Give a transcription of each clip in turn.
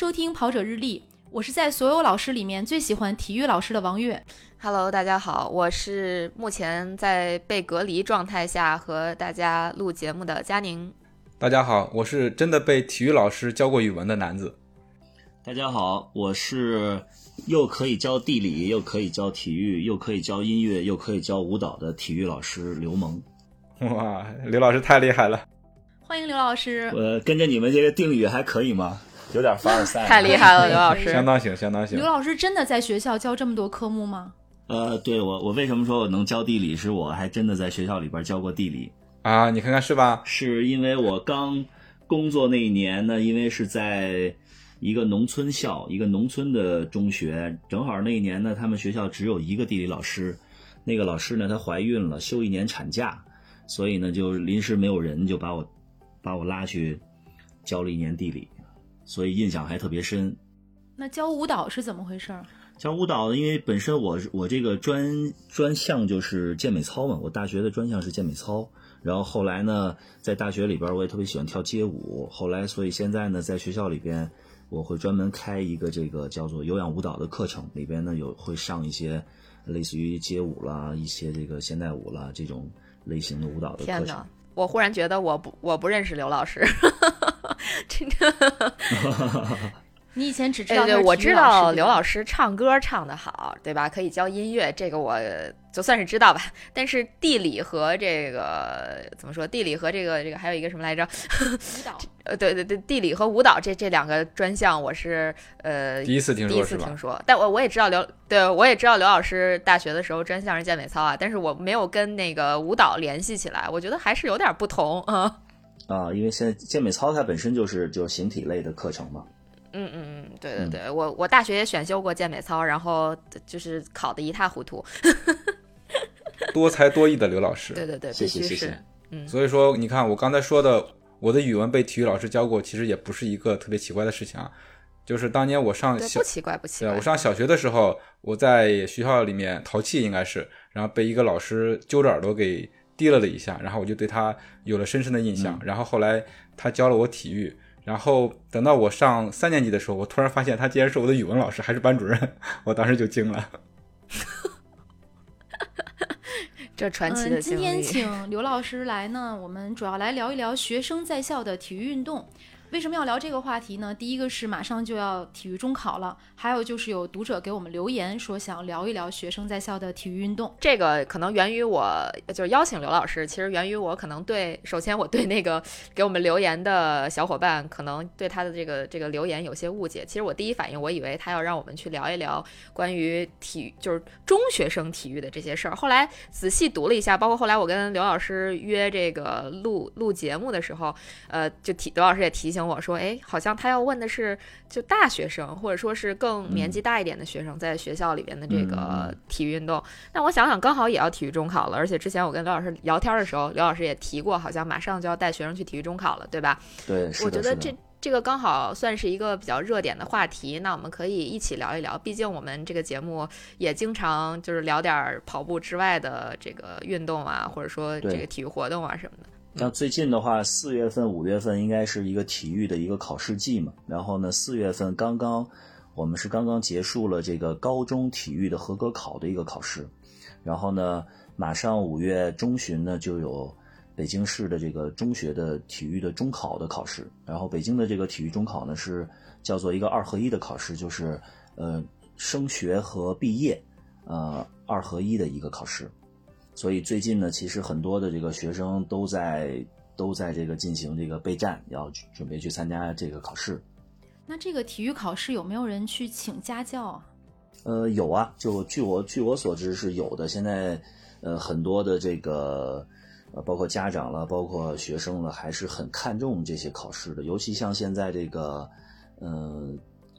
收听跑者日历，我是在所有老师里面最喜欢体育老师的王悦。Hello，大家好，我是目前在被隔离状态下和大家录节目的佳宁。大家好，我是真的被体育老师教过语文的男子。大家好，我是又可以教地理，又可以教体育，又可以教音乐，又可以教舞蹈的体育老师刘萌。哇，刘老师太厉害了！欢迎刘老师。我跟着你们这个定语还可以吗？有点凡尔赛。太厉害了，刘老师。相当行，相当行。刘老师真的在学校教这么多科目吗？呃，对我，我为什么说我能教地理？是我还真的在学校里边教过地理啊！你看看是吧？是因为我刚工作那一年呢，因为是在一个农村校，一个农村的中学，正好那一年呢，他们学校只有一个地理老师，那个老师呢，她怀孕了，休一年产假，所以呢，就临时没有人，就把我把我拉去教了一年地理，所以印象还特别深。那教舞蹈是怎么回事？教舞蹈，因为本身我我这个专专项就是健美操嘛，我大学的专项是健美操。然后后来呢，在大学里边我也特别喜欢跳街舞。后来，所以现在呢，在学校里边，我会专门开一个这个叫做有氧舞蹈的课程，里边呢有会上一些类似于街舞啦、一些这个现代舞啦这种类型的舞蹈的课程。我忽然觉得我不我不认识刘老师，真的。你以前只知道对，我知道刘老师唱歌唱得好，对吧？可以教音乐，这个我就算是知道吧。但是地理和这个怎么说？地理和这个这个还有一个什么来着？舞蹈。呃，对对对，地理和舞蹈这这两个专项，我是呃第一次听说，第一次听说。但我我也知道刘，对我也知道刘老师大学的时候专项是健美操啊，但是我没有跟那个舞蹈联系起来，我觉得还是有点不同啊。啊，因为现在健美操它本身就是就是形体类的课程嘛。嗯嗯嗯，对对对，嗯、我我大学也选修过健美操，然后就是考的一塌糊涂。多才多艺的刘老师，对对对，谢谢谢谢。嗯，所以说你看我刚才说的，我的语文被体育老师教过，其实也不是一个特别奇怪的事情啊。就是当年我上小不奇怪不奇怪，我上小学的时候，我在学校里面淘气应该是，然后被一个老师揪着耳朵给提了了一下，然后我就对他有了深深的印象。嗯、然后后来他教了我体育。然后等到我上三年级的时候，我突然发现他竟然是我的语文老师，还是班主任，我当时就惊了。这传奇的、嗯、今天 请刘老师来呢，我们主要来聊一聊学生在校的体育运动。为什么要聊这个话题呢？第一个是马上就要体育中考了，还有就是有读者给我们留言说想聊一聊学生在校的体育运动。这个可能源于我就是邀请刘老师，其实源于我可能对，首先我对那个给我们留言的小伙伴，可能对他的这个这个留言有些误解。其实我第一反应，我以为他要让我们去聊一聊关于体育，就是中学生体育的这些事儿。后来仔细读了一下，包括后来我跟刘老师约这个录录节目的时候，呃，就提刘老师也提醒。我说，哎，好像他要问的是就大学生，或者说是更年纪大一点的学生，在学校里边的这个体育运动。那、嗯、我想想，刚好也要体育中考了，而且之前我跟刘老师聊天的时候，刘老师也提过，好像马上就要带学生去体育中考了，对吧？对，我觉得这这个刚好算是一个比较热点的话题，那我们可以一起聊一聊。毕竟我们这个节目也经常就是聊点跑步之外的这个运动啊，或者说这个体育活动啊什么的。像最近的话，四月份、五月份应该是一个体育的一个考试季嘛。然后呢，四月份刚刚我们是刚刚结束了这个高中体育的合格考的一个考试，然后呢，马上五月中旬呢就有北京市的这个中学的体育的中考的考试。然后北京的这个体育中考呢是叫做一个二合一的考试，就是呃升学和毕业呃二合一的一个考试。所以最近呢，其实很多的这个学生都在都在这个进行这个备战，要准备去参加这个考试。那这个体育考试有没有人去请家教啊？呃，有啊，就据我据我所知是有的。现在呃很多的这个呃包括家长了，包括学生了，还是很看重这些考试的。尤其像现在这个呃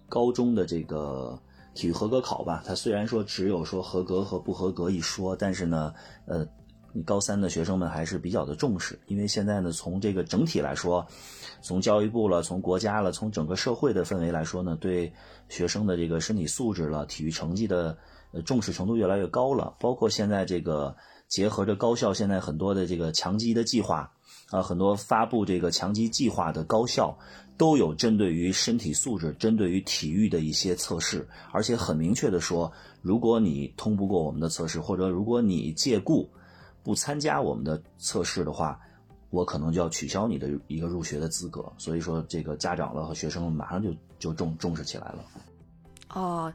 高中的这个。体育合格考吧，它虽然说只有说合格和不合格一说，但是呢，呃，高三的学生们还是比较的重视，因为现在呢，从这个整体来说，从教育部了，从国家了，从整个社会的氛围来说呢，对学生的这个身体素质了、体育成绩的重视程度越来越高了。包括现在这个结合着高校现在很多的这个强基的计划啊，很多发布这个强基计划的高校都有针对于身体素质、针对于体育的一些测试，而且很明确的说，如果你通不过我们的测试，或者如果你借故不参加我们的测试的话，我可能就要取消你的一个入学的资格。所以说，这个家长了和学生马上就就重重视起来了。哦，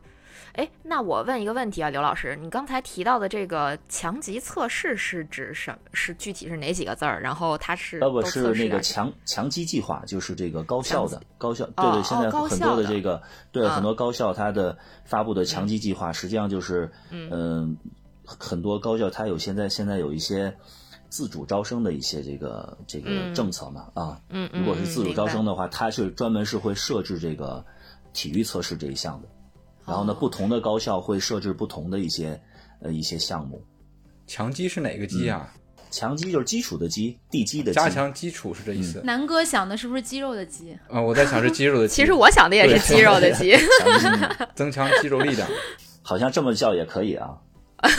哎，那我问一个问题啊，刘老师，你刚才提到的这个强级测试是指什么？是具体是哪几个字儿？然后它是呃不是那个强强基计划，就是这个高校的高校，哦对对，现在很多的这个对嗯很多高校它的发布的强基计划，实际上就是嗯，很多高校它有现在现在有一些自主招生的一些这个这个嗯政策嘛啊，嗯嗯，如果是自主招生，的话，它是专门是会设置这个体育测试这一项的。然后呢，哦不同的高校会设置不同的一些呃一些项目。强基是哪个基啊？强基就是基础的基，地基的基。加强基础是这意思。南哥想的是不是肌肉的肌？啊，我在想是肌肉的 肌。其实我想的也是肌肉的基，增强肌肉力量。好像这么叫也可以啊。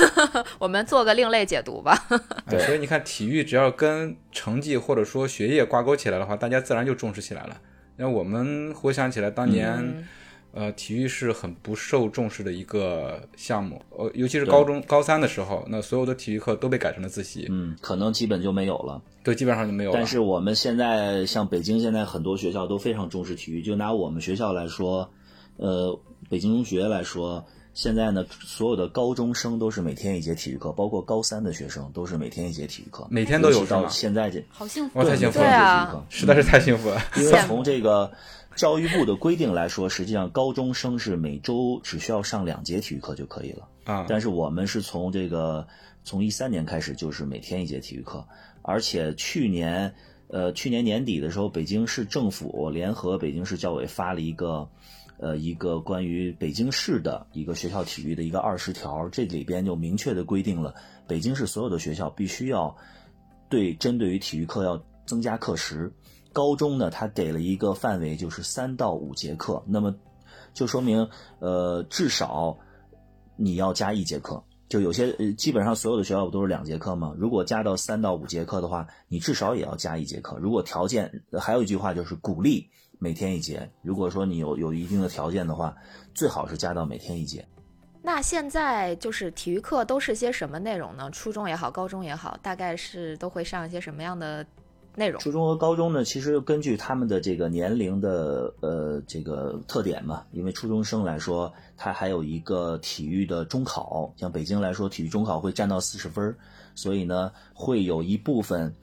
我们做个另类解读吧。对哎所以你看，体育只要跟成绩或者说学业挂钩起来的话，大家自然就重视起来了。那我们回想起来，当年、嗯呃，体育是很不受重视的一个项目，呃，尤其是高中高三的时候，那所有的体育课都被改成了自习，嗯，可能基本就没有了。对，基本上就没有了。但是我们现在像北京，现在很多学校都非常重视体育。就拿我们学校来说，呃，北京中学来说，现在呢，所有的高中生都是每天一节体育课，包括高三的学生都是每天一节体育课，每天都有到现在这好幸福太幸福了，实在是太幸福了。因为从这个教育部的规定来说，实际上高中生是每周只需要上两节体育课就可以了。啊，但是我们是从这个从一三年开始就是每天一节体育课，而且去年呃去年年底的时候，北京市政府联合北京市教委发了一个呃一个关于北京市的一个学校体育的一个二十条，这里边就明确的规定了北京市所有的学校必须要对针对于体育课要增加课时。高中呢，他给了一个范围，就是三到五节课，那么就说明呃至少你要加一节课。就有些，基本上所有的学校不都是两节课吗？如果加到三到五节课的话，你至少也要加一节课。如果条件，还有一句话就是鼓励每天一节。如果说你有有一定的条件的话，最好是加到每天一节。那现在就是体育课都是些什么内容呢？初中也好，高中也好，大概是都会上一些什么样的内容？初中和高中呢，其实根据他们的这个年龄的呃这个特点嘛，因为初中生来说，他还有一个体育的中考，像北京来说，体育中考会占到四十分，所以呢，会有一部分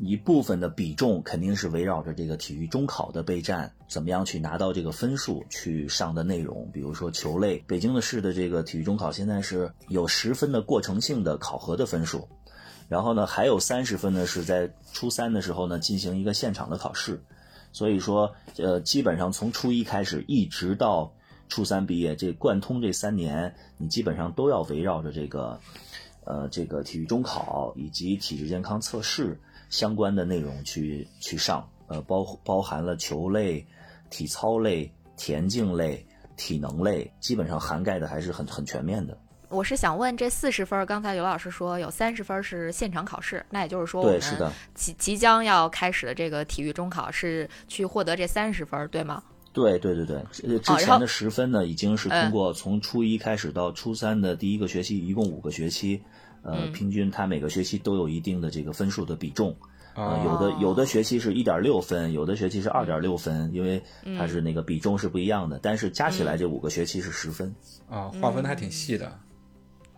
一部分的比重肯定是围绕着这个体育中考的备战，怎么样去拿到这个分数去上的内容，比如说球类，北京的市的这个体育中考现在是有十分的过程性的考核的分数，然后呢，还有三十分呢是在初三的时候呢进行一个现场的考试，所以说，呃，基本上从初一开始一直到初三毕业，这贯通这三年，你基本上都要围绕着这个，呃，这个体育中考以及体质健康测试相关的内容去去上，呃，包包含了球类、体操类、田径类、体能类，基本上涵盖的还是很很全面的。我是想问，这四十分，刚才刘老师说有三十分是现场考试，那也就是说，我对，是的们，即即将要开始的这个体育中考是去获得这三十分，对吗？对对对对，呃，之前的十分呢，已经是嗯通过从初一开始到初三的第一个学期，一共五个学期，呃，嗯平均它每个学期都有一定的这个分数的比重。呃，啊，有的哦有的学期是一点六分，有的学期是二点六分，因为它是那个比重是不一样的，但是加起来这五个学期是十分。啊，划分的还挺细的。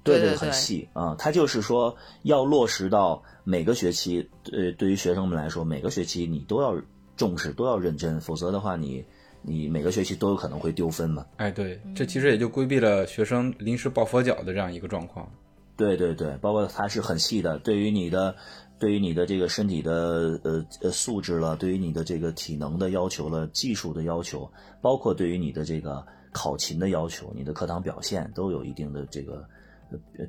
对对对对很细啊、它就是说要落实到每个学期，呃，对于学生们来说，每个学期你都要重视，都要认真，否则的话你，你每个学期都有可能会丢分嘛。哎，对，这其实也就规避了学生临时抱佛脚的这样一个状况。对对对，包括它是很细的，对于你的，对于你的这个身体的呃呃素质了，对于你的这个体能的要求了，技术的要求，包括对于你的这个考勤的要求，你的课堂表现都有一定的这个呃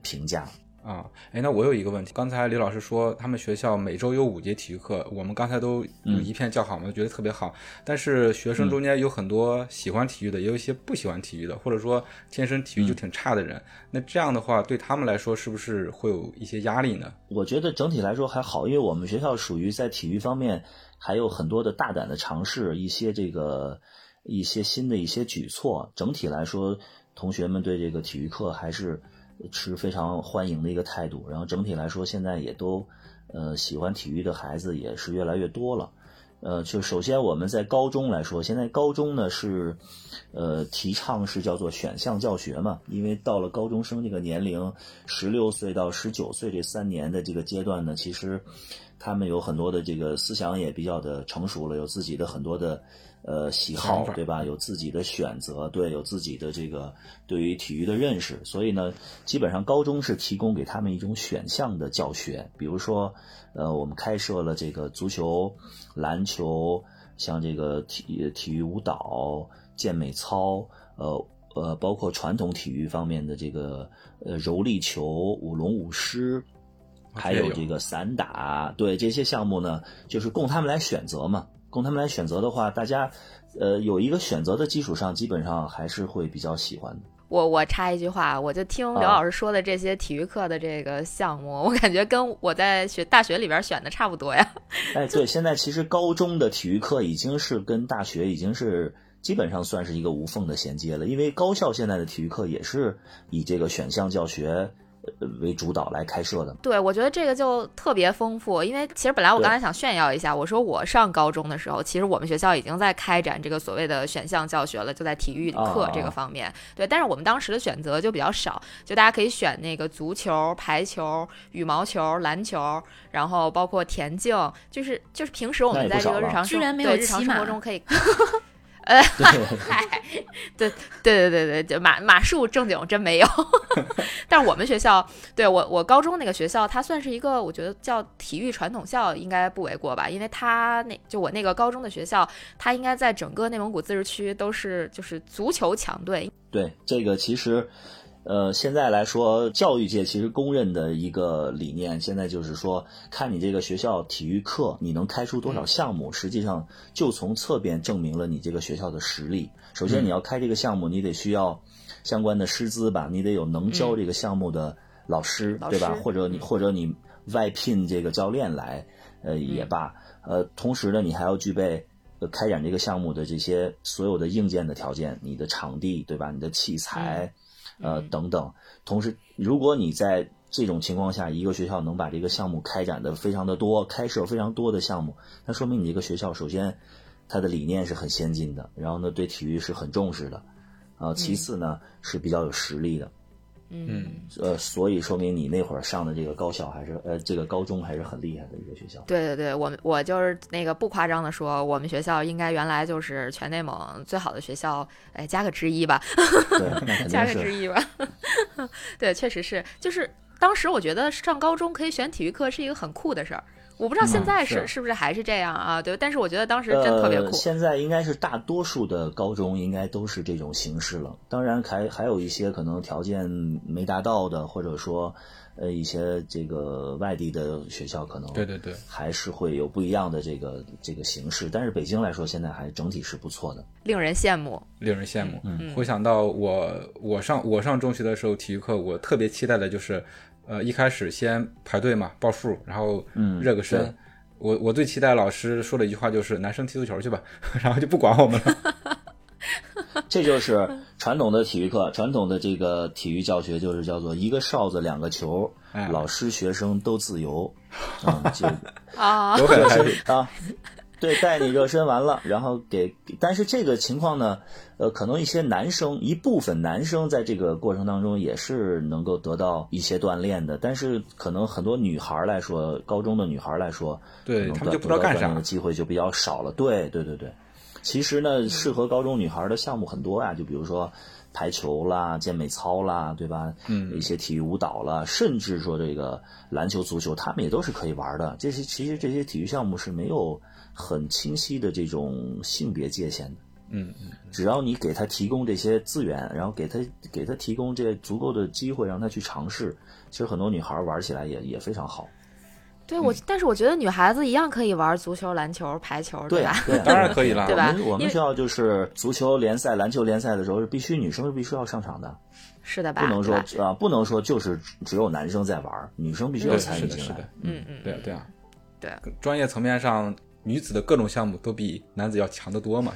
评价。啊，哎，那我有一个问题，刚才李老师说他们学校每周有五节体育课，我们刚才都有一片叫好嘛，觉得特别好。但是学生中间有很多喜欢体育的，也有一些不喜欢体育的，或者说天生体育就挺差的人。那这样的话，对他们来说是不是会有一些压力呢？我觉得整体来说还好，因为我们学校属于在体育方面还有很多的大胆的尝试，一些这个一些新的一些举措。整体来说，同学们对这个体育课还是。持非常欢迎的一个态度，然后整体来说，现在也都，呃，喜欢体育的孩子也是越来越多了。呃，就首先我们在高中来说，现在高中呢是，呃，提倡是叫做选项教学嘛，因为到了高中生这个年龄，十六岁到十九岁这三年的这个阶段呢，其实他们有很多的这个思想也比较的成熟了，有自己的很多的。呃，喜好对吧？有自己的选择，对，有自己的这个对于体育的认识，所以呢，基本上高中是提供给他们一种选项的教学。比如说，呃，我们开设了这个足球、篮球，像这个体体育舞蹈、健美操，呃呃，包括传统体育方面的这个呃柔力球、舞龙舞狮，还有这个散打，对这些项目呢，就是供他们来选择嘛。供他们来选择的话，大家，呃，有一个选择的基础上，基本上还是会比较喜欢的。我我插一句话，我就听刘老师说的这些体育课的这个项目，我感觉跟我在学大学里边选的差不多呀。哎，对，现在其实高中的体育课已经是跟大学已经是基本上算是一个无缝的衔接了，因为高校现在的体育课也是以这个选项教学。为主导来开设的，对我觉得这个就特别丰富，因为其实本来我刚才想炫耀一下，我说我上高中的时候，其实我们学校已经在开展这个所谓的选项教学了，就在体育课这个方面。对，但是我们当时的选择就比较少，就大家可以选那个足球、排球、羽毛球、篮球，然后包括田径，就是就是平时我们在这个日常生对日常生活中可以。呃，嗨，对对对对对，就马马术正经真没有，但是我们学校，对我我高中那个学校，它算是一个我觉得叫体育传统校，应该不为过吧？因为它那就我那个高中的学校，它应该在整个内蒙古自治区都是就是足球强队。对，这个其实。呃，现在来说，教育界其实公认的一个理念，现在就是说，看你这个学校体育课你能开出多少项目，实际上就从侧边证明了你这个学校的实力。首先，你要开这个项目，你得需要相关的师资吧，你得有能教这个项目的老师，对吧？或者你或者你外聘这个教练来，呃也罢。呃，同时呢，你还要具备开展这个项目的这些所有的硬件的条件，你的场地，对吧？你的器材。呃，等等。同时，如果你在这种情况下，一个学校能把这个项目开展的非常的多，开设非常多的项目，那说明你这个学校首先它的理念是很先进的，然后呢对体育是很重视的，啊，其次呢是比较有实力的。嗯，呃，所以说明你那会儿上的这个高校还是呃，这个高中还是很厉害的一个学校。对对对，我们我就是那个不夸张的说，我们学校应该原来就是全内蒙最好的学校，哎，加个之一吧，加个之一吧。对，确实是，就是当时我觉得上高中可以选体育课是一个很酷的事儿。我不知道现在是是不是还是这样啊？对，但是我觉得当时真特别酷。现在应该是大多数的高中应该都是这种形式了。当然还还有一些可能条件没达到的，或者说呃一些这个外地的学校可能对对对，还是会有不一样的这个这个形式。但是北京来说，现在还整体是不错的，令人羡慕，令人羡慕。嗯，回想到我我上我上中学的时候，体育课我特别期待的就是。呃，一开始先排队嘛，报数，然后热个身。我我最期待老师说的一句话就是“男生踢足球去吧”，然后就不管我们了。这就是传统的体育课，传统的这个体育教学就是叫做一个哨子两个球，老师学生都自由。啊，我很开心啊。对，带你热身完了，然后给，但是这个情况呢，呃，可能一些男生，一部分男生在这个过程当中也是能够得到一些锻炼的，但是可能很多女孩来说，高中的女孩来说，对他们就不知道干啥，机会就比较少了。对，对，对，对。其实呢，适合高中女孩的项目很多呀，就比如说排球啦、健美操啦，对吧？嗯，一些体育舞蹈啦，甚至说这个篮球、足球，他们也都是可以玩的。这些其实这些体育项目是没有。很清晰的这种性别界限的，嗯嗯，只要你给他提供这些资源，然后给他给他提供这足够的机会，让他去尝试，其实很多女孩玩起来也也非常好。对我，但是我觉得女孩子一样可以玩足球、篮球、排球，对吧？对，当然可以了，对吧？我们我们学校就是足球联赛、篮球联赛的时候，是必须女生是必须要上场的，是的吧？不能说啊，不能说就是只有男生在玩，女生必须要，参与进来是的是的。，嗯嗯，对啊对啊，对，专业层面上，女子的各种项目都比男子要强得多嘛。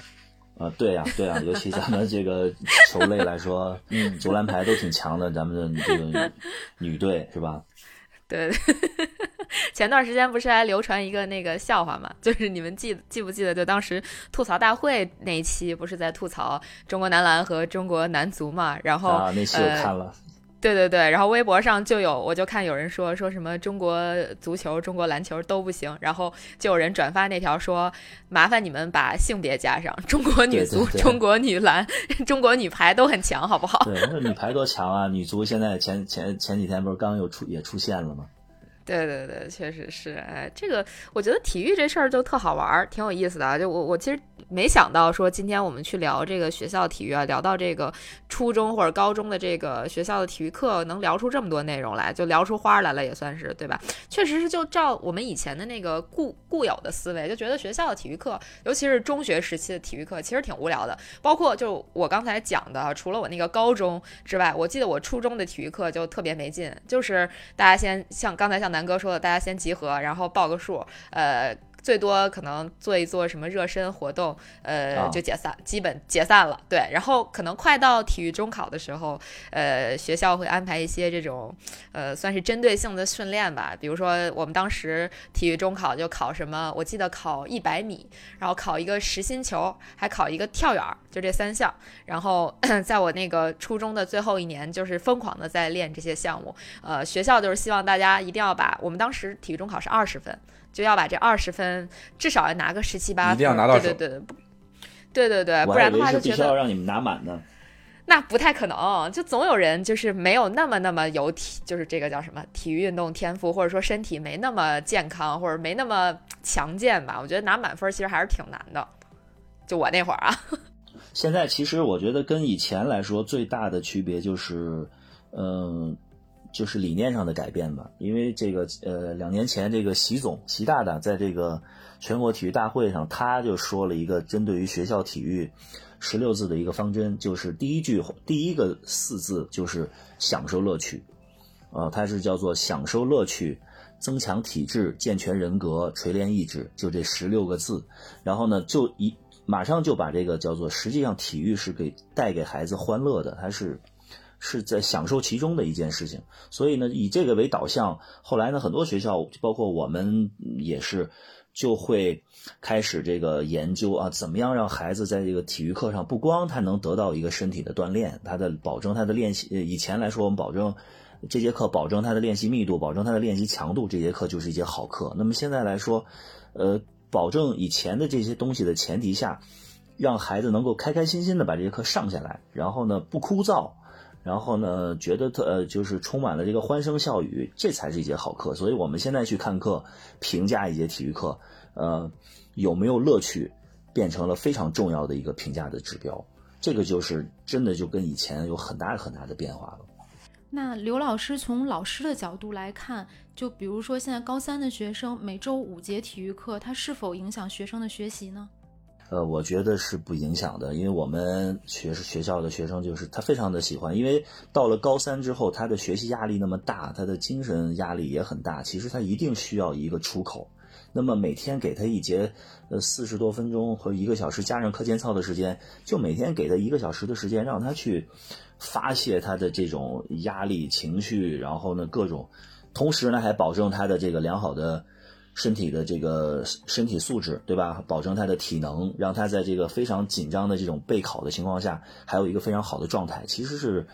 啊，对呀、对呀、尤其咱们这个球类来说，嗯，足篮排都挺强的，咱们的这个女队是吧？对，前段时间不是还流传一个那个笑话嘛？就是你们记记不记得，就当时吐槽大会那一期，不是在吐槽中国男篮和中国男足嘛？然后、啊，那期我呃看了，对对对，然后微博上就有，我就看有人说说什么中国足球、中国篮球都不行，然后就有人转发那条说，麻烦你们把性别加上，中国女足、对对对中国女篮、中国女排都很强，好不好？对，那女排多强啊！女足现在前前前几天不是刚又出也出现了吗？对对对，确实是，哎，这个我觉得体育这事儿就特好玩儿，挺有意思的啊。就我我其实没想到说今天我们去聊这个学校体育啊，聊到这个初中或者高中的这个学校的体育课，能聊出这么多内容来，就聊出花儿来了，也算是对吧？确实是就照我们以前的那个固固有的思维，就觉得学校的体育课，尤其是中学时期的体育课，其实挺无聊的。包括就我刚才讲的，除了我那个高中之外，我记得我初中的体育课就特别没劲，就是大家先像刚才像南哥说的，大家先集合，然后报个数，呃。最多可能做一做什么热身活动，呃，啊就解散，基本解散了。对，然后可能快到体育中考的时候，呃，学校会安排一些这种，呃，算是针对性的训练吧。比如说我们当时体育中考就考什么，我记得考一百米，然后考一个实心球，还考一个跳远儿，就这三项。然后 在我那个初中的最后一年，就是疯狂的在练这些项目。呃，学校就是希望大家一定要把我们当时体育中考是二十分，就要把这二十分至少要拿个十七八分，一定要拿到手对对对对，不对对不然的为是必须要话就觉得让你们拿满呢。那不太可能，就总有人就是没有那么那么有体，就是这个叫什么体育运动天赋，或者说身体没那么健康，或者没那么强健吧。我觉得拿满分其实还是挺难的。就我那会儿啊，现在其实我觉得跟以前来说最大的区别就是，嗯、就是理念上的改变吧。因为这个呃，两年前这个习总习大大在这个全国体育大会上，他就说了一个针对于学校体育十六字的一个方针，就是第一句第一个四字就是享受乐趣，呃，它是叫做享受乐趣。增强体质、健全人格、锤炼意志，就这十六个字。然后呢，就一马上就把这个叫做，实际上体育是给带给孩子欢乐的，它是是在享受其中的一件事情。所以呢，以这个为导向，后来呢，很多学校，包括我们也是，就会开始这个研究啊，怎么样让孩子在这个体育课上，不光他能得到一个身体的锻炼，他的保证他的练习。呃以前来说，我们保证。这节课保证他的练习密度，保证他的练习强度，这节课就是一节好课。那么现在来说，呃，保证以前的这些东西的前提下，让孩子能够开开心心的把这节课上下来，然后呢不枯燥，然后呢觉得特呃就是充满了这个欢声笑语，这才是一节好课。所以我们现在去看课，评价一节体育课，呃有没有乐趣，变成了非常重要的一个评价的指标。这个就是真的就跟以前有很大很大的变化了。那刘老师从老师的角度来看，就比如说现在高三的学生每周五节体育课，它是否影响学生的学习呢？呃，我觉得是不影响的，因为我们学学校的学生就是他非常的喜欢，因为到了高三之后，他的学习压力那么大，他的精神压力也很大，其实他一定需要一个出口。那么每天给他一节呃四十多分钟或一个小时，加上课间操的时间，就每天给他一个小时的时间，让他去发泄他的这种压力情绪，然后呢各种，同时呢还保证他的这个良好的。身体的这个身体素质，对吧？保证他的体能，让他在这个非常紧张的这种备考的情况下，还有一个非常好的状态，其实是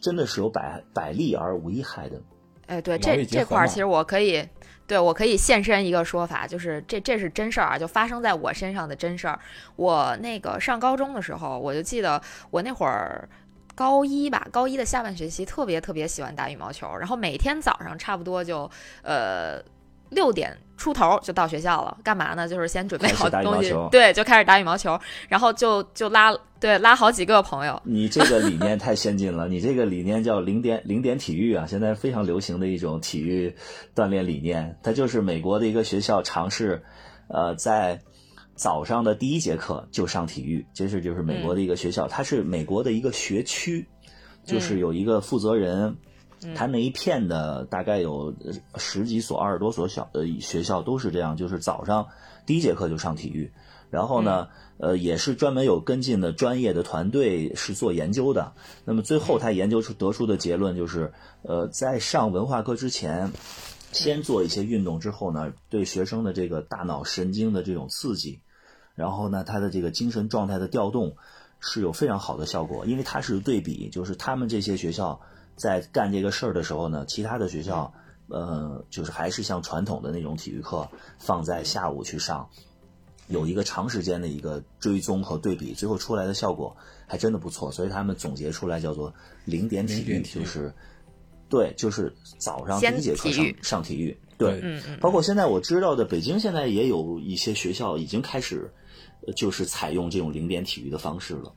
真的是有百百利而无一害的。哎，对，这这块儿其实我可以，对我可以现身一个说法，就是这这是真事儿啊，就发生在我身上的真事儿。我那个上高中的时候，我就记得我那会儿。高一吧，高一的下半学期特别特别喜欢打羽毛球，然后每天早上差不多就，呃，六点出头就到学校了，干嘛呢？就是先准备好东西球，对，就开始打羽毛球，然后就就拉对拉好几个朋友，你这个理念 太先进了，你这个理念叫零点零点体育啊，现在非常流行的一种体育锻炼理念。它就是美国的一个学校尝试，呃，在早上的第一节课就上体育，这是就是美国的一个学校，它是美国的一个学区，就是有一个负责人。他那一片的大概有呃十几所、二十多所小呃学校都是这样，就是早上第一节课就上体育，然后呢，呃，也是专门有跟进的专业的团队是做研究的。那么最后他研究出得出的结论就是，呃，在上文化课之前，先做一些运动之后呢，对学生的这个大脑神经的这种刺激，然后呢，他的这个精神状态的调动是有非常好的效果，因为它是对比，就是他们这些学校在干这个事儿的时候呢，其他的学校。呃，就是还是像传统的那种体育课放在下午去上，有一个长时间的一个追踪和对比，最后出来的效果还真的不错，所以他们总结出来叫做零点体育，体育就是对，就是早上第一节课上体上体育，对，包括现在我知道的，北京现在也有一些学校已经开始，呃就是采用这种零点体育的方式了。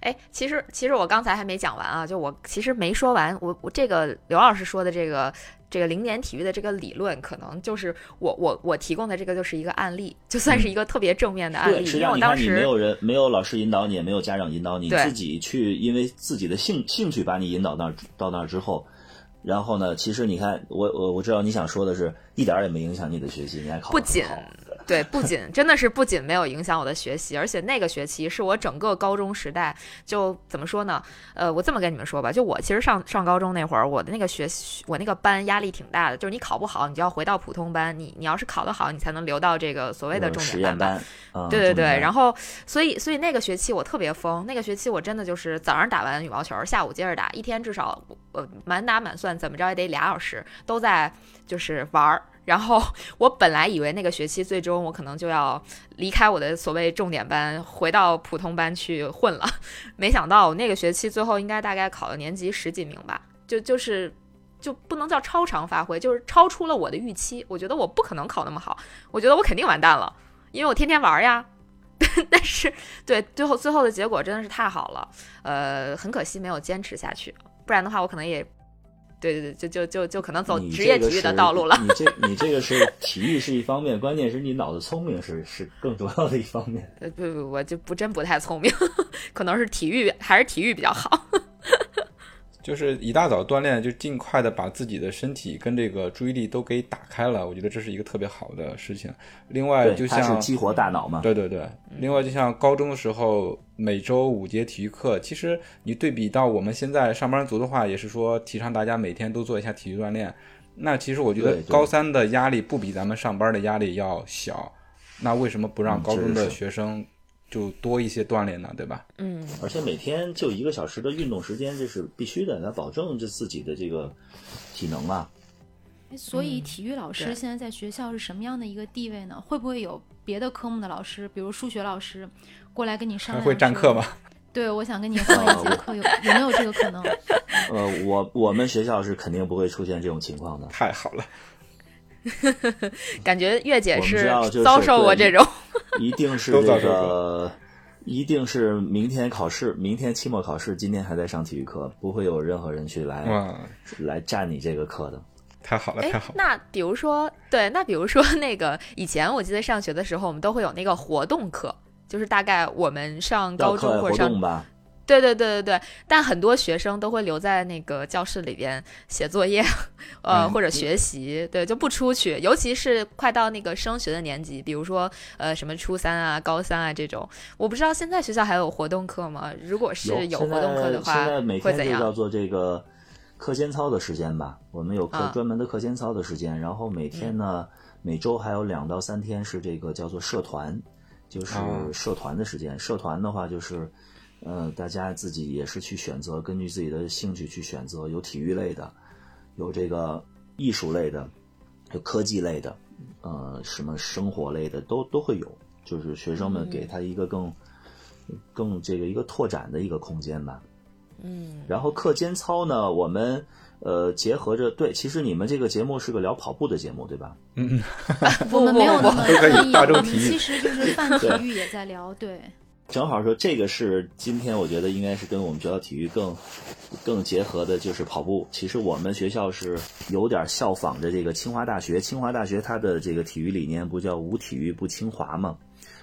哎，其实其实我刚才还没讲完啊，就我其实没说完，我我这个刘老师说的这个这个零点体育的这个理论，可能就是我我我提供的这个就是一个案例，就算是一个特别正面的案例，对，实际因为上当时没有人、没有老师引导你，也没有家长引导你，对自己去，因为自己的兴兴趣把你引导那儿到那儿之后，然后呢，其实你看，我我我知道你想说的是，一点儿也没影响你的学习，你还考不仅。对，不仅真的是不仅没有影响我的学习，而且那个学期是我整个高中时代就怎么说呢？呃，我这么跟你们说吧，就我其实上上高中那会儿，我的那个学习，我那个班压力挺大的，就是你考不好，你就要回到普通班，你你要是考得好，你才能留到这个所谓的重点班对对对，后然后所以所以那个学期我特别疯，那个学期我真的就是早上打完羽毛球，下午接着打，一天至少呃满打满算怎么着也得俩小时都在就是玩儿。然后 我本来以为那个学期最终我可能就要离开我的所谓重点班，回到普通班去混了，没想到我那个学期最后应该大概考了年级十几名吧，就就是。就不能叫超常发挥，就是超出了我的预期。我觉得我不可能考那么好，我觉得我肯定完蛋了，因为我天天玩呀。但是，对最后最后的结果真的是太好了，呃，很可惜没有坚持下去，不然的话我可能也，对对对，就就就就可能走职业体育的道路了。你这你这个是体育是一方面，关键是你脑子聪明是是更重要的一方面。呃不不，我就不真不太聪明，可能是体育还是体育比较好。就是一大早锻炼，就尽快的把自己的身体跟这个注意力都给打开了，我觉得这是一个特别好的事情。另外，就像是激活大脑嘛。对对对，另外就像高中的时候，每周五节体育课，其实你对比到我们现在上班族的话，也是说提倡大家每天都做一下体育锻炼。那其实我觉得高三的压力不比咱们上班的压力要小，那为什么不让嗯高中的学生就多一些锻炼呢？对吧？嗯，而且每天就一个小时的运动时间，这是必须的，来保证这自己的这个体能啊。哎所以嗯体育老师现在在学校是什么样的一个地位呢？会不会有别的科目的老师，比如数学老师，过来跟你商量？还会占课吗？？对，我想跟你换一节课，有 有没有这个可能？呃，我我们学校是肯定不会出现这种情况的。太好了，感觉月姐是遭受过这种。一定是这个，一定是明天考试，明天期末考试，今天还在上体育课，不会有任何人去来哇，来占你这个课的。太好了，哎太好，了！那比如说，对，那比如说那个以前我记得上学的时候，我们都会有那个活动课，就是大概我们上高中或者上对对对对对，但很多学生都会留在那个教室里边写作业，呃，嗯或者学习，对，就不出去。尤其是快到那个升学的年级，比如说呃什么初三啊、高三啊这种，我不知道现在学校还有活动课吗？如果是有活动课的话在现在，每会怎样？天就叫做这个课间操的时间吧。我们有课啊专门的课间操的时间，然后每天呢，嗯每周还有两到三天是这个叫做社团，就是哦社团的时间。社团的话就是。呃，大家自己也是去选择，根据自己的兴趣去选择，有体育类的，有这个艺术类的，有科技类的，呃，什么生活类的都都会有。就是学生们给他一个更、更这个一个拓展的一个空间吧。嗯然后课间操呢，我们呃，结合着对，其实你们这个节目是个聊跑步的节目，对吧？嗯我们没有那么大众体育其实就是泛体育也在聊，对。正好说这个是今天我觉得应该是跟我们学校体育更更结合的，就是跑步。其实我们学校是有点效仿着这个清华大学，清华大学它的这个体育理念不叫无体育不清华嘛？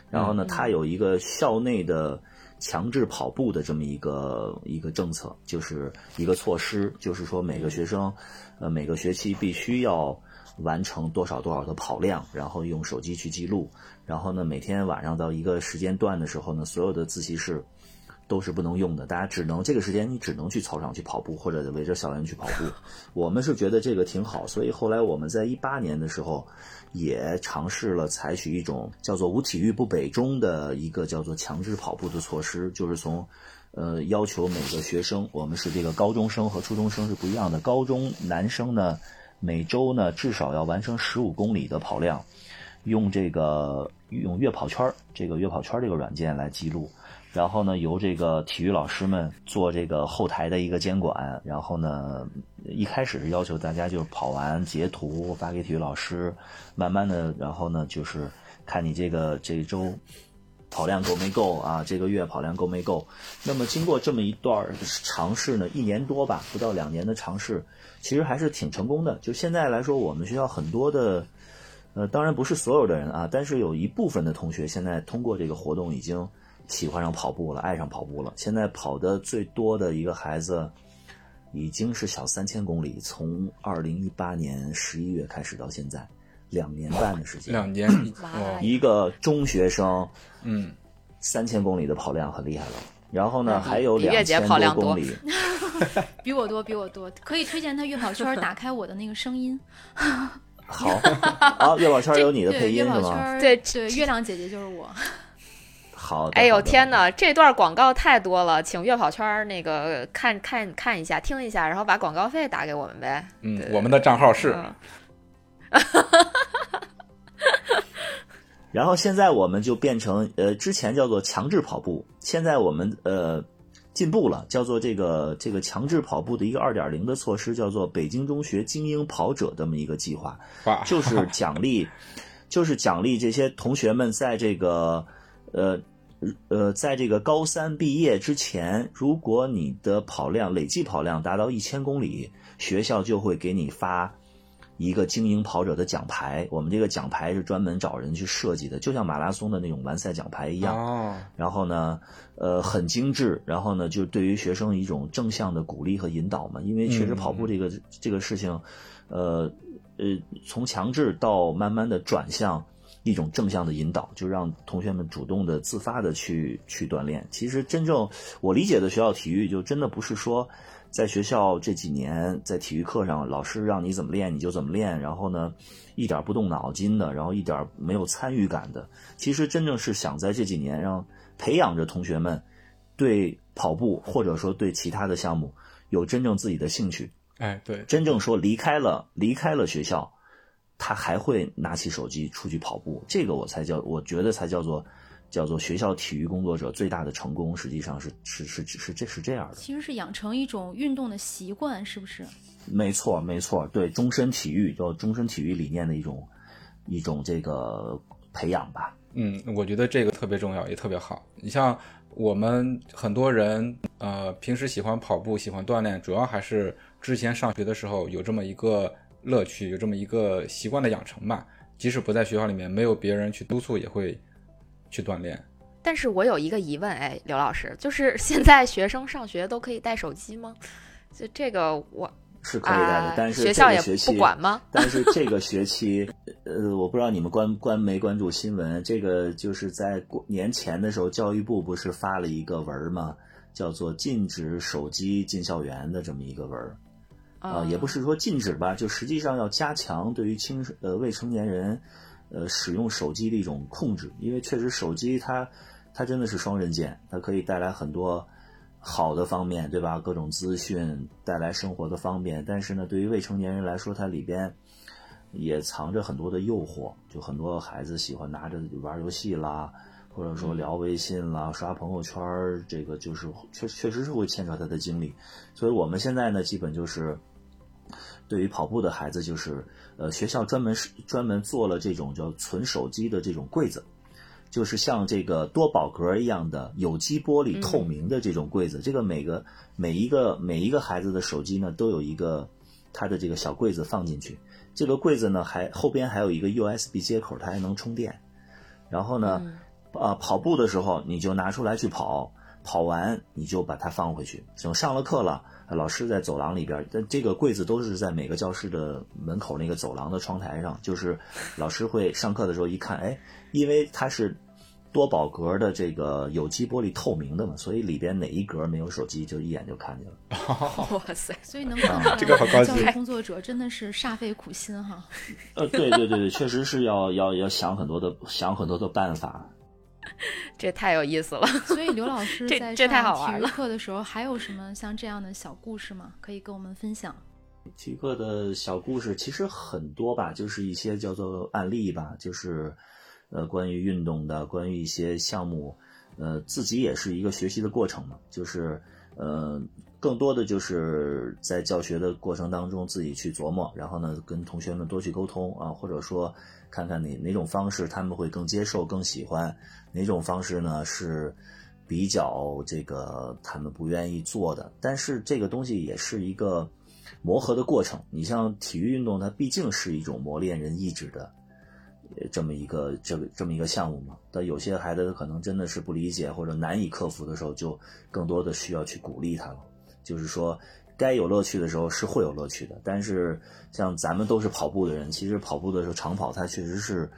然后呢，它有一个校内的强制跑步的这么一个一个政策，就是一个措施，就是说每个学生呃每个学期必须要完成多少多少的跑量，然后用手机去记录。然后呢，每天晚上到一个时间段的时候呢，所有的自习室都是不能用的，大家只能这个时间你只能去操场去跑步，或者围着校园去跑步。我们是觉得这个挺好，所以后来我们在一八年的时候也尝试了采取一种叫做“无体育不北中”的一个叫做强制跑步的措施，就是从呃要求每个学生，我们是这个高中生和初中生是不一样的，高中男生呢每周呢至少要完成十五公里的跑量。用这个用月跑圈儿这个月跑圈儿这个软件来记录，然后呢由这个体育老师们做这个后台的一个监管，然后呢一开始是要求大家就是跑完截图发给体育老师，慢慢的然后呢就是看你这个这周跑量够没够啊，这个月跑量够没够。那么经过这么一段尝试呢，一年多吧，不到两年的尝试，其实还是挺成功的。就现在来说，我们学校很多的。呃，当然不是所有的人啊，但是有一部分的同学现在通过这个活动已经喜欢上跑步了，爱上跑步了。现在跑的最多的一个孩子已经是小三千公里，从二零一八年十一月开始到现在，两年半的时间。两年，哇一个中学生嗯，三千公里的跑量很厉害了。然后呢，还有两千多跑量多公里。比我多，比我多，可以推荐他月跑圈打开我的那个声音。好 啊，月跑圈有你的配音是吗？对对，月亮姐姐就是我。好的。哎呦天哪，这段广告太多了，请月跑圈那个看看看一下，听一下，然后把广告费打给我们呗。嗯，我们的账号是嗯 然后现在我们就变成呃，之前叫做强制跑步，现在我们呃进步了，叫做这个这个强制跑步的一个二点零的措施，叫做北京中学精英跑者这么一个计划，就是奖励，就是奖励这些同学们在这个呃呃，在这个高三毕业之前，如果你的跑量累计跑量达到一千公里，学校就会给你发一个精英跑者的奖牌。我们这个奖牌是专门找人去设计的，就像马拉松的那种完赛奖牌一样。哦，然后呢，呃，很精致。然后呢，就对于学生一种正向的鼓励和引导嘛。因为确实跑步这个、这个事情，呃呃，从强制到慢慢的转向一种正向的引导，就让同学们主动的、自发的去去锻炼。其实真正我理解的学校体育，就真的不是说。在学校这几年，在体育课上，老师让你怎么练你就怎么练，然后呢，一点不动脑筋的，然后一点没有参与感的。其实真正是想在这几年让培养着同学们对跑步或者说对其他的项目有真正自己的兴趣，哎，对，真正说离开了离开了学校，他还会拿起手机出去跑步。这个我才叫，我觉得才叫做叫做学校体育工作者最大的成功，实际上是是是是是这是这样的。其实是养成一种运动的习惯，是不是？没错，没错，对终身体育叫终身体育理念的一种一种这个培养吧。嗯，我觉得这个特别重要，也特别好。你像我们很多人，呃，平时喜欢跑步、喜欢锻炼，主要还是之前上学的时候有这么一个乐趣，有这么一个习惯的养成吧。即使不在学校里面，没有别人去督促，也会去锻炼。但是我有一个疑问，哎，刘老师，就是现在学生上学都可以带手机吗？就这个我是可以带的，啊，但是学校也不管吗？但是这个学期，呃，我不知道你们关关没关注新闻。这个就是在过年前的时候，教育部不是发了一个文吗？叫做禁止手机进校园的这么一个文儿啊、也不是说禁止吧，就实际上要加强对于青呃未成年人呃使用手机的一种控制，因为确实手机它它真的是双刃剑，它可以带来很多好的方面，对吧？各种资讯带来生活的方便，但是呢，对于未成年人来说，它里边也藏着很多的诱惑，就很多孩子喜欢拿着玩游戏啦，或者说聊微信啦、刷朋友圈儿，这个就是确确实是会牵扯他的精力。所以我们现在呢，基本就是对于跑步的孩子，就是呃学校专门是专门做了这种叫存手机的这种柜子，就是像这个多宝格一样的有机玻璃透明的这种柜子。这个每个每一个每一个孩子的手机呢，都有一个它的这个小柜子放进去。这个柜子呢，还后边还有一个 USB 接口，它还能充电。然后呢，啊，跑步的时候你就拿出来去跑，跑完你就把它放回去。等上了课了，老师在走廊里边，但这个柜子都是在每个教室的门口那个走廊的窗台上，就是老师会上课的时候一看，哎，因为它是。多宝格的这个有机玻璃透明的嘛，所以里边哪一格没有手机，就一眼就看见了。哇塞！所以能看到，这个好高级。教育工作者真的是煞费苦心哈。呃，对对对对，确实是要要要想很多的想很多的办法。这太有意思了。所以刘老师在上体育课的时候，还有什么像这样的小故事吗？可以跟我们分享。体育课的小故事其实很多吧，就是一些叫做案例吧，就是。呃，关于运动的，关于一些项目，呃，自己也是一个学习的过程嘛，就是呃，更多的就是在教学的过程当中自己去琢磨，然后呢，跟同学们多去沟通啊，或者说看看哪哪种方式他们会更接受、更喜欢，哪种方式呢是比较这个他们不愿意做的，但是这个东西也是一个磨合的过程。你像体育运动，它毕竟是一种磨练人意志的。这么一个这个这么一个项目嘛，但有些孩子可能真的是不理解或者难以克服的时候，就更多的需要去鼓励他了。就是说，该有乐趣的时候是会有乐趣的，但是像咱们都是跑步的人，其实跑步的时候长跑，它确实是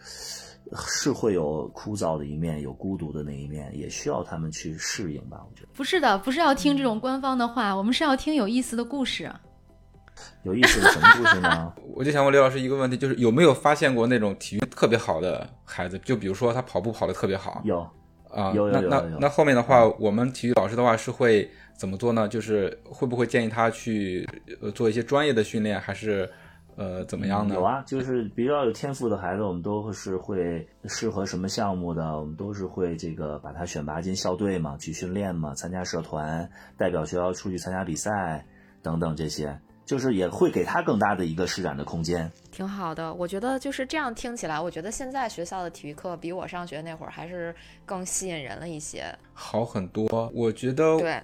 是会有枯燥的一面，有孤独的那一面，也需要他们去适应吧。我觉得不是的，不是要听这种官方的话，我们是要听有意思的故事。有意思的什么故事呢？我就想问刘老师一个问题，就是有没有发现过那种体育特别好的孩子？就比如说他跑步跑得特别好。有啊，有有有。那那那后面的话，我们体育老师的话是会怎么做呢？就是会不会建议他去呃做一些专业的训练，还是呃怎么样呢？有啊，就是比较有天赋的孩子，我们都是会适合什么项目的，我们都是会这个把他选拔进校队嘛，去训练嘛，参加社团，代表学校出去参加比赛等等这些。就是也会给他更大的一个施展的空间，挺好的。我觉得就是这样听起来，我觉得现在学校的体育课比我上学那会儿还是更吸引人了一些，好很多。我觉得对，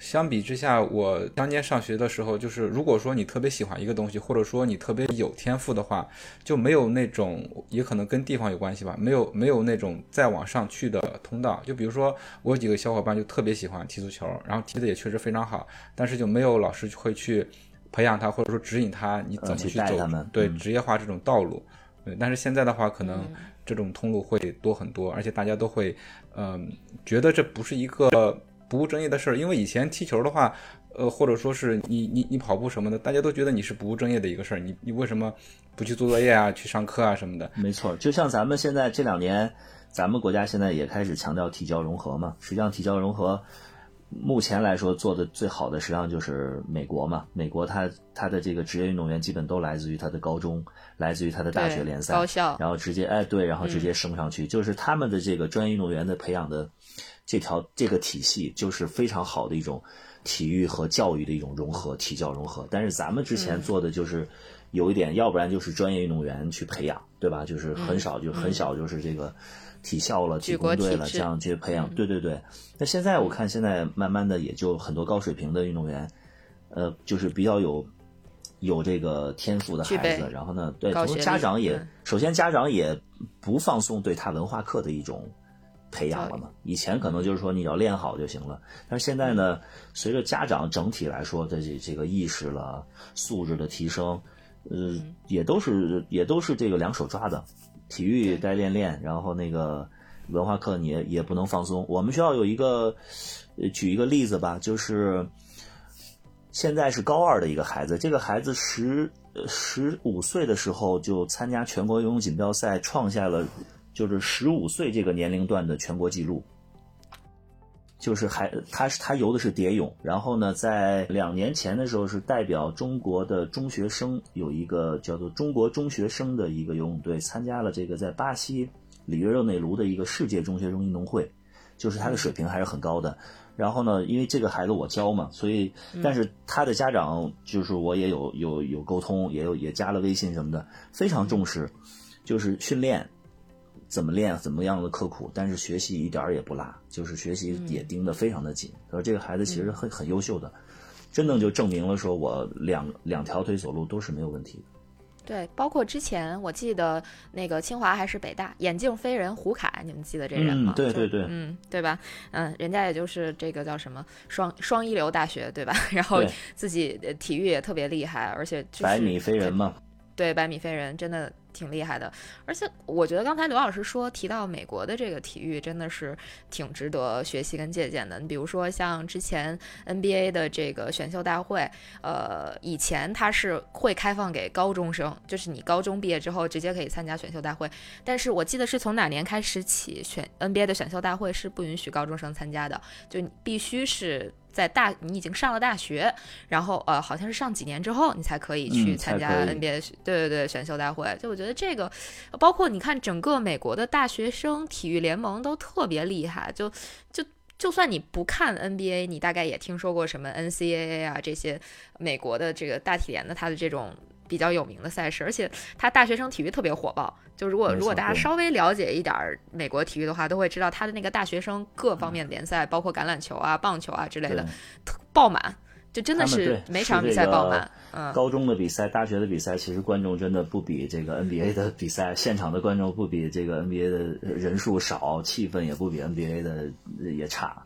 相比之下，我当年上学的时候，就是如果说你特别喜欢一个东西，或者说你特别有天赋的话，就没有那种，也可能跟地方有关系吧，没有没有那种再往上去的通道。就比如说，我有几个小伙伴就特别喜欢踢足球，然后踢的也确实非常好，但是就没有老师会去。培养他，或者说指引他，你怎么去走？对职业化这种道路。对，但是现在的话，可能这种通路会多很多，而且大家都会，嗯，觉得这不是一个不务正业的事儿。因为以前踢球的话，呃，或者说是你你你跑步什么的，大家都觉得你是不务正业的一个事儿。你你为什么不去做作业啊，去上课啊什么的？没错，就像咱们现在这两年，咱们国家现在也开始强调体教融合嘛。实际上，体教融合。目前来说做的最好的实际上就是美国嘛，美国它它的这个职业运动员基本都来自于它的高中，来自于他的大学联赛，高校，然后直接哎对，然后直接升上去，就是他们的这个专业运动员的培养的这条这个体系，就是非常好的一种体育和教育的一种融合，体教融合。但是咱们之前做的就是有一点，要不然就是专业运动员去培养，对吧？就是很少就很小就是这个。体校了，体工队了，这样去培养，对对对。那现在我看，现在慢慢的也就很多高水平的运动员，呃，就是比较有有这个天赋的孩子。然后呢，对，同时家长也，首先家长也不放松对他文化课的一种培养了嘛。以前可能就是说你要练好就行了，但是现在呢，随着家长整体来说的这这个意识了、素质的提升，呃，也都是也都是这个两手抓的。体育该练练，然后那个文化课你也也不能放松。我们学校有一个，举一个例子吧，就是现在是高二的一个孩子，这个孩子十十五岁的时候就参加全国游泳锦标赛，创下了就是十五岁这个年龄段的全国纪录。就是还他是他游的是蝶泳，然后呢，在两年前的时候是代表中国的中学生有一个叫做中国中学生的一个游泳队参加了这个在巴西里约热内卢的一个世界中学生运动会，就是他的水平还是很高的。然后呢，因为这个孩子我教嘛，所以嗯但是他的家长就是我也有有有沟通，也有也加了微信什么的，非常重视，就是训练怎么练，怎么样的刻苦，但是学习一点儿也不落，就是学习嗯也盯得非常的紧。他说这个孩子其实很很优秀的，真的就证明了说我两两条腿走路都是没有问题的。对，包括之前我记得那个清华还是北大眼镜飞人胡凯，你们记得这人吗？嗯对对对嗯，对吧？嗯，人家也就是这个叫什么双双一流大学，对吧？然后自己呃体育也特别厉害，而且就是百米飞人嘛，对，百米飞人真的挺厉害的，而且我觉得刚才刘老师说提到美国的这个体育真的是挺值得学习跟借鉴的。你比如说像之前 NBA 的这个选秀大会，呃，以前它是会开放给高中生，就是你高中毕业之后直接可以参加选秀大会，但是我记得是从哪年开始起，选 NBA 的选秀大会是不允许高中生参加的，就必须是。在大，你已经上了大学，然后呃，好像是上几年之后，你才可以去参加 NBA 对对对选秀大会。就我觉得这个，包括你看整个美国的大学生体育联盟都特别厉害，就就就算你不看 NBA，你大概也听说过什么 NCAA 啊这些美国的这个大体联的它的这种。比较有名的赛事，而且他大学生体育特别火爆。就如果如果大家稍微了解一点儿美国体育的话，都会知道他的那个大学生各方面联赛，包括橄榄球啊、棒球啊之类的，爆满，就真的是每场比赛爆满。嗯，高中的比赛、大学的比赛，其实观众真的不比这个 NBA 的比赛，现场的观众不比这个 NBA 的人数少，气氛也不比 NBA 的也差。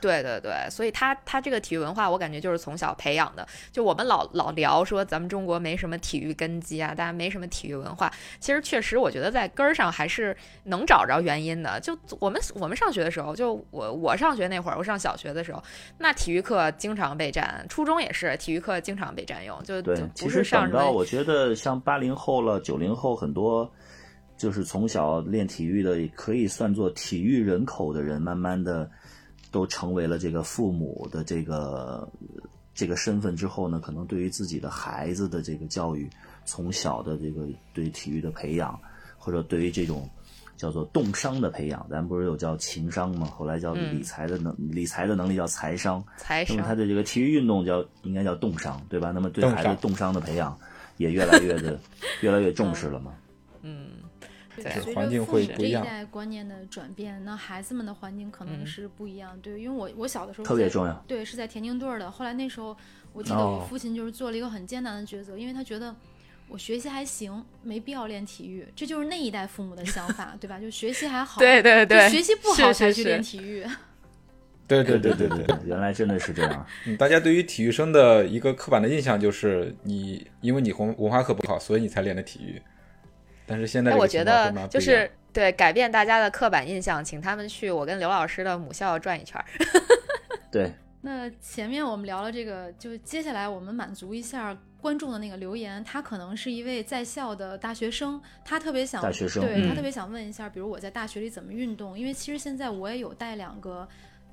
对对对，所以他他这个体育文化，我感觉就是从小培养的。就我们老老聊说咱们中国没什么体育根基啊，大家没什么体育文化。其实确实，我觉得在根儿上还是能找着原因的。就我们我们上学的时候，就我我上学那会儿，我上小学的时候，那体育课经常被占，初中也是体育课经常被占用，就就，对其不实上什么我觉得像八零后了、九零后，很多就是从小练体育的，可以算作体育人口的人，慢慢的都成为了这个父母的这个这个身份之后呢，可能对于自己的孩子的这个教育，从小的这个对体育的培养，或者对于这种。叫做动商的培养，咱不是有叫情商吗？后来叫嗯理财的能、理财的能力叫财商。财商那么他的这个体育运动叫应该叫动商，对吧？那么对孩子动商的培养也越来越的越来越重视了嘛。嗯，对对随环境着父母这一会不一样代观念的转变，那孩子们的环境可能嗯是不一样。对，因为我我小的时候特别重要对，是在田径队儿的。后来那时候，我记得我哦父亲就是做了一个很艰难的抉择，因为他觉得我学习还行，没必要练体育。这就是那一代父母的想法，对吧？就学习还好，对对对，学习不好才去练体育。对对对对对对。原来真的是这样。嗯，大家对于体育生的一个刻板的印象就是你，因为你文文化课不好，所以你才练的体育。但是现在我觉得就是对改变大家的刻板印象，请他们去我跟刘老师的母校转一圈儿。对，那前面我们聊了这个，就接下来我们满足一下观众的那个留言。他可能是一位在校的大学生，他特别想大学生嗯对他特别想问一下，比如我在大学里怎么运动？因为其实现在我也有带两个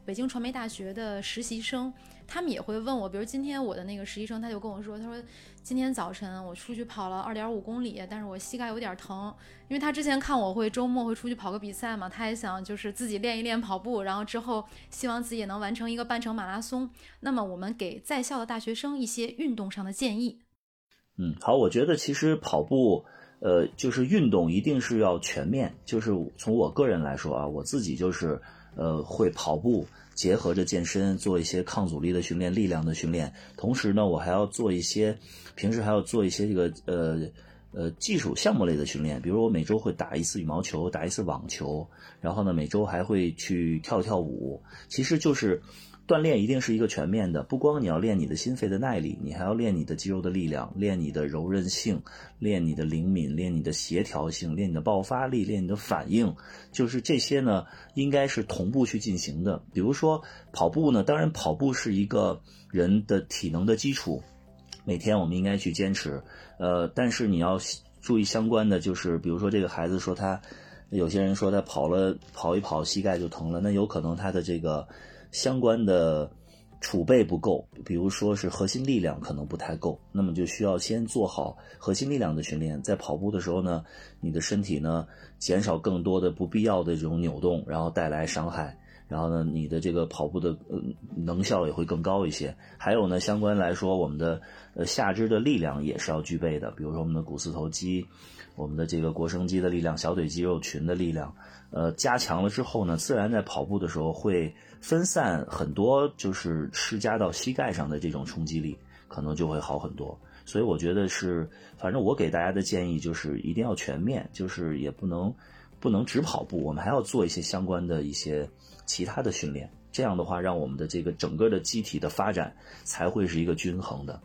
北京传媒大学的实习生，他们也会问我，比如今天我的那个实习生他就跟我说，他说今天早晨我出去跑了二点五公里，但是我膝盖有点疼，因为他之前看我会周末会出去跑个比赛嘛，他也想就是自己练一练跑步，然后之后希望自己也能完成一个半程马拉松。那么我们给在校的大学生一些运动上的建议。嗯，好，我觉得其实跑步，呃，就是运动一定是要全面。就是从我个人来说啊，我自己就是呃会跑步，结合着健身做一些抗阻力的训练、力量的训练，同时呢，我还要做一些平时还要做一些这个呃。呃，技术项目类的训练，比如我每周会打一次羽毛球，打一次网球，然后呢，每周还会去跳跳舞。其实就是锻炼一定是一个全面的，不光你要练你的心肺的耐力，你还要练你的肌肉的力量，练你的柔韧性，练你的灵敏，练你的协调性，练你的爆发力，练你的反应。就是这些呢，应该是同步去进行的。比如说跑步呢，当然跑步是一个人的体能的基础，每天我们应该去坚持。呃，但是你要注意相关的，就是比如说这个孩子说他，有些人说他跑了跑一跑膝盖就疼了，那有可能他的这个相关的储备不够，比如说是核心力量可能不太够，那么就需要先做好核心力量的训练，在跑步的时候呢，你的身体呢减少更多的不必要的这种扭动，然后带来伤害。然后呢，你的这个跑步的呃能效也会更高一些。还有呢，相关来说，我们的呃下肢的力量也是要具备的，比如说我们的股四头肌，我们的这个腘绳肌的力量、小腿肌肉群的力量，呃，加强了之后呢，自然在跑步的时候会分散很多，就是施加到膝盖上的这种冲击力，可能就会好很多。所以我觉得是，反正我给大家的建议就是一定要全面，就是也不能不能只跑步，我们还要做一些相关的一些其他的训练。这样的话，让我们的这个整个的机体的发展才会是一个均衡的。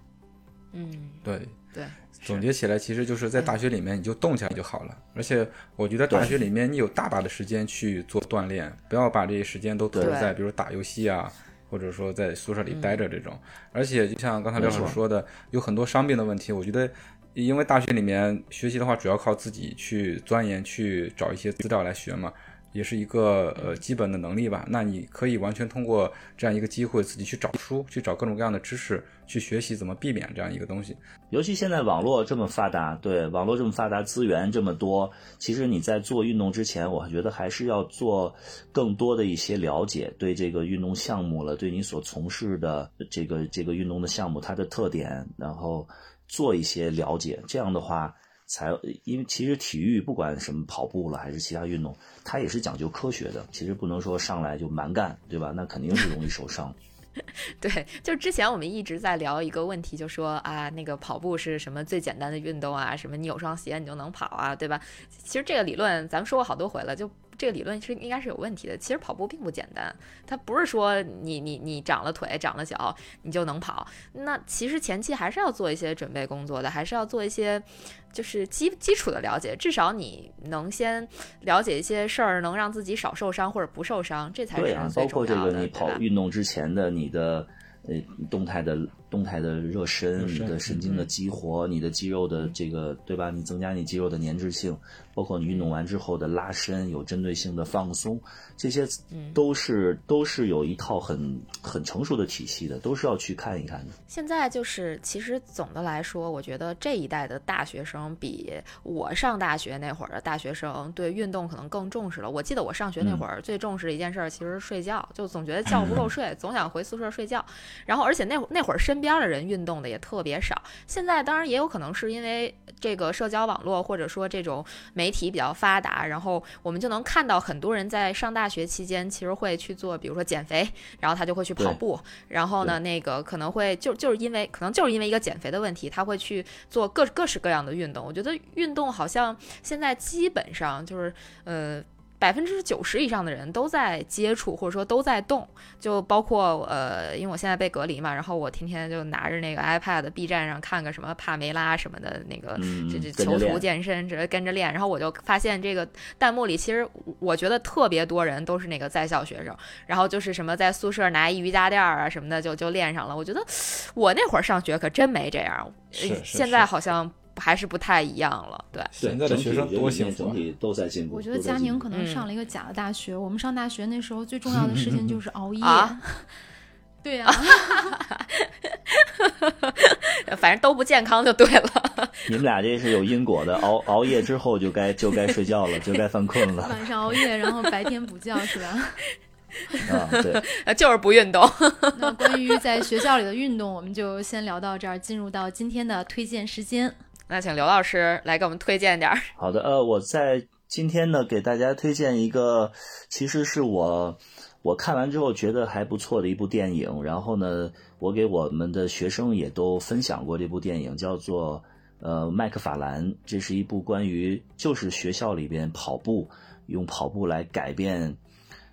嗯，对对，总结起来，其实就是在大学里面你就动起来就好了。而且我觉得大学里面你有大把的时间去做锻炼，不要把这些时间都投入在比如打游戏啊。或者说在宿舍里待着这种，而且就像刚才刘老师说的，有很多伤病的问题。我觉得，因为大学里面学习的话，主要靠自己去钻研、去找一些资料来学嘛。也是一个呃基本的能力吧。那你可以完全通过这样一个机会，自己去找书，去找各种各样的知识，去学习怎么避免这样一个东西。尤其现在网络这么发达，对网络这么发达，资源这么多，其实你在做运动之前，我觉得还是要做更多的一些了解，对这个运动项目了，对你所从事的这个这个运动的项目它的特点，然后做一些了解。这样的话。才，因为其实体育不管什么跑步了还是其他运动，它也是讲究科学的。其实不能说上来就蛮干，对吧？那肯定是容易受伤。对，就之前我们一直在聊一个问题，就说啊，那个跑步是什么最简单的运动啊？什么你有双鞋你就能跑啊，对吧？其实这个理论咱们说过好多回了，就。这个理论是应该是有问题的。其实跑步并不简单，它不是说你你你长了腿长了脚你就能跑。那其实前期还是要做一些准备工作的，还是要做一些就是基基础的了解。至少你能先了解一些事儿，能让自己少受伤或者不受伤，这才是最重要的。包括这个你跑运动之前的你的呃动态的。动态的热身，你的神经的激活，你的肌肉的这个，对吧？你增加你肌肉的粘滞性，包括你运动完之后的拉伸，有针对性的放松，这些都是都是有一套很很成熟的体系的，都是要去看一看的。现在就是，其实总的来说，我觉得这一代的大学生比我上大学那会儿的大学生对运动可能更重视了。我记得我上学那会儿最重视的一件事其实是睡觉，就总觉得觉不够睡，总想回宿舍睡觉。然后，而且那那会儿身边的人运动的也特别少，现在当然也有可能是因为这个社交网络或者说这种媒体比较发达，然后我们就能看到很多人在上大学期间其实会去做，比如说减肥，然后他就会去跑步，然后呢，那个可能会就就是因为可能就是因为一个减肥的问题，他会去做各各式各样的运动。我觉得运动好像现在基本上就是呃。百分之九十以上的人都在接触，或者说都在动，就包括呃，因为我现在被隔离嘛，然后我天天就拿着那个 iPad、B 站上看个什么帕梅拉什么的那个这这囚徒健身，直接跟着练，然后我就发现这个弹幕里其实我觉得特别多人都是那个在校学生，然后就是什么在宿舍拿一瑜伽垫啊什么的就就练上了。我觉得我那会儿上学可真没这样，现在好像。还是不太一样了，对。现在的学生多幸福，整体都在进步。我觉得佳宁可能上了一个假的大学。我们上大学那时候最重要的事情就是熬夜。对呀，反正都不健康就对了。你们俩这是有因果的，熬熬夜之后就该就该睡觉了，就该犯困了。晚上熬夜，然后白天补觉是吧？啊，对，就是不运动。那关于在学校里的运动，我们就先聊到这儿，进入到今天的推荐时间。那请刘老师来给我们推荐点儿。好的，呃，我在今天呢给大家推荐一个，其实是我我看完之后觉得还不错的一部电影。然后呢，我给我们的学生也都分享过这部电影，叫做呃《麦克法兰》。这是一部关于就是学校里边跑步，用跑步来改变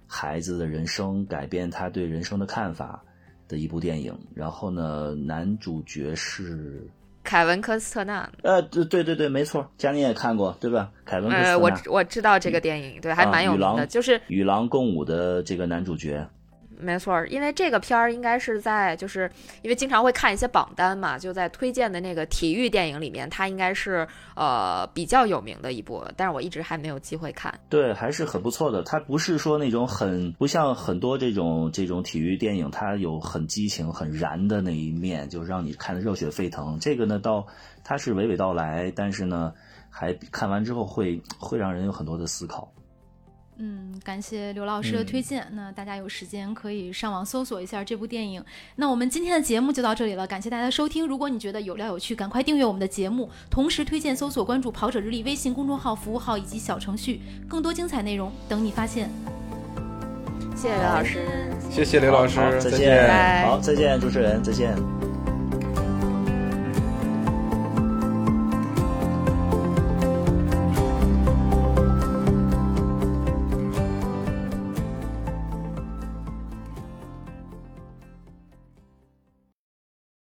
孩子的人生，改变他对人生的看法的一部电影。然后呢，男主角是。凯文科斯特纳，呃，对对对对，没错，佳宁也看过，对吧？凯文科斯特纳，我我知道这个电影，对，还蛮有名的，就是与狼共舞的这个男主角。没错，因为这个片儿应该是在，就是因为经常会看一些榜单嘛，就在推荐的那个体育电影里面，它应该是呃比较有名的一部，但是我一直还没有机会看。对，还是很不错的。它不是说那种很不像很多这种这种体育电影，它有很激情、很燃的那一面，就让你看得热血沸腾。这个呢，倒它是娓娓道来，但是呢，还看完之后会会让人有很多的思考。嗯，感谢刘老师的推荐。那大家有时间可以上网搜索一下这部电影。那我们今天的节目就到这里了，感谢大家的收听。如果你觉得有料有趣，赶快订阅我们的节目，同时推荐搜索关注“跑者日历”微信公众号、服务号以及小程序，更多精彩内容等你发现。谢谢刘老师，谢谢刘老师，再见。好，再见，主持人，再见。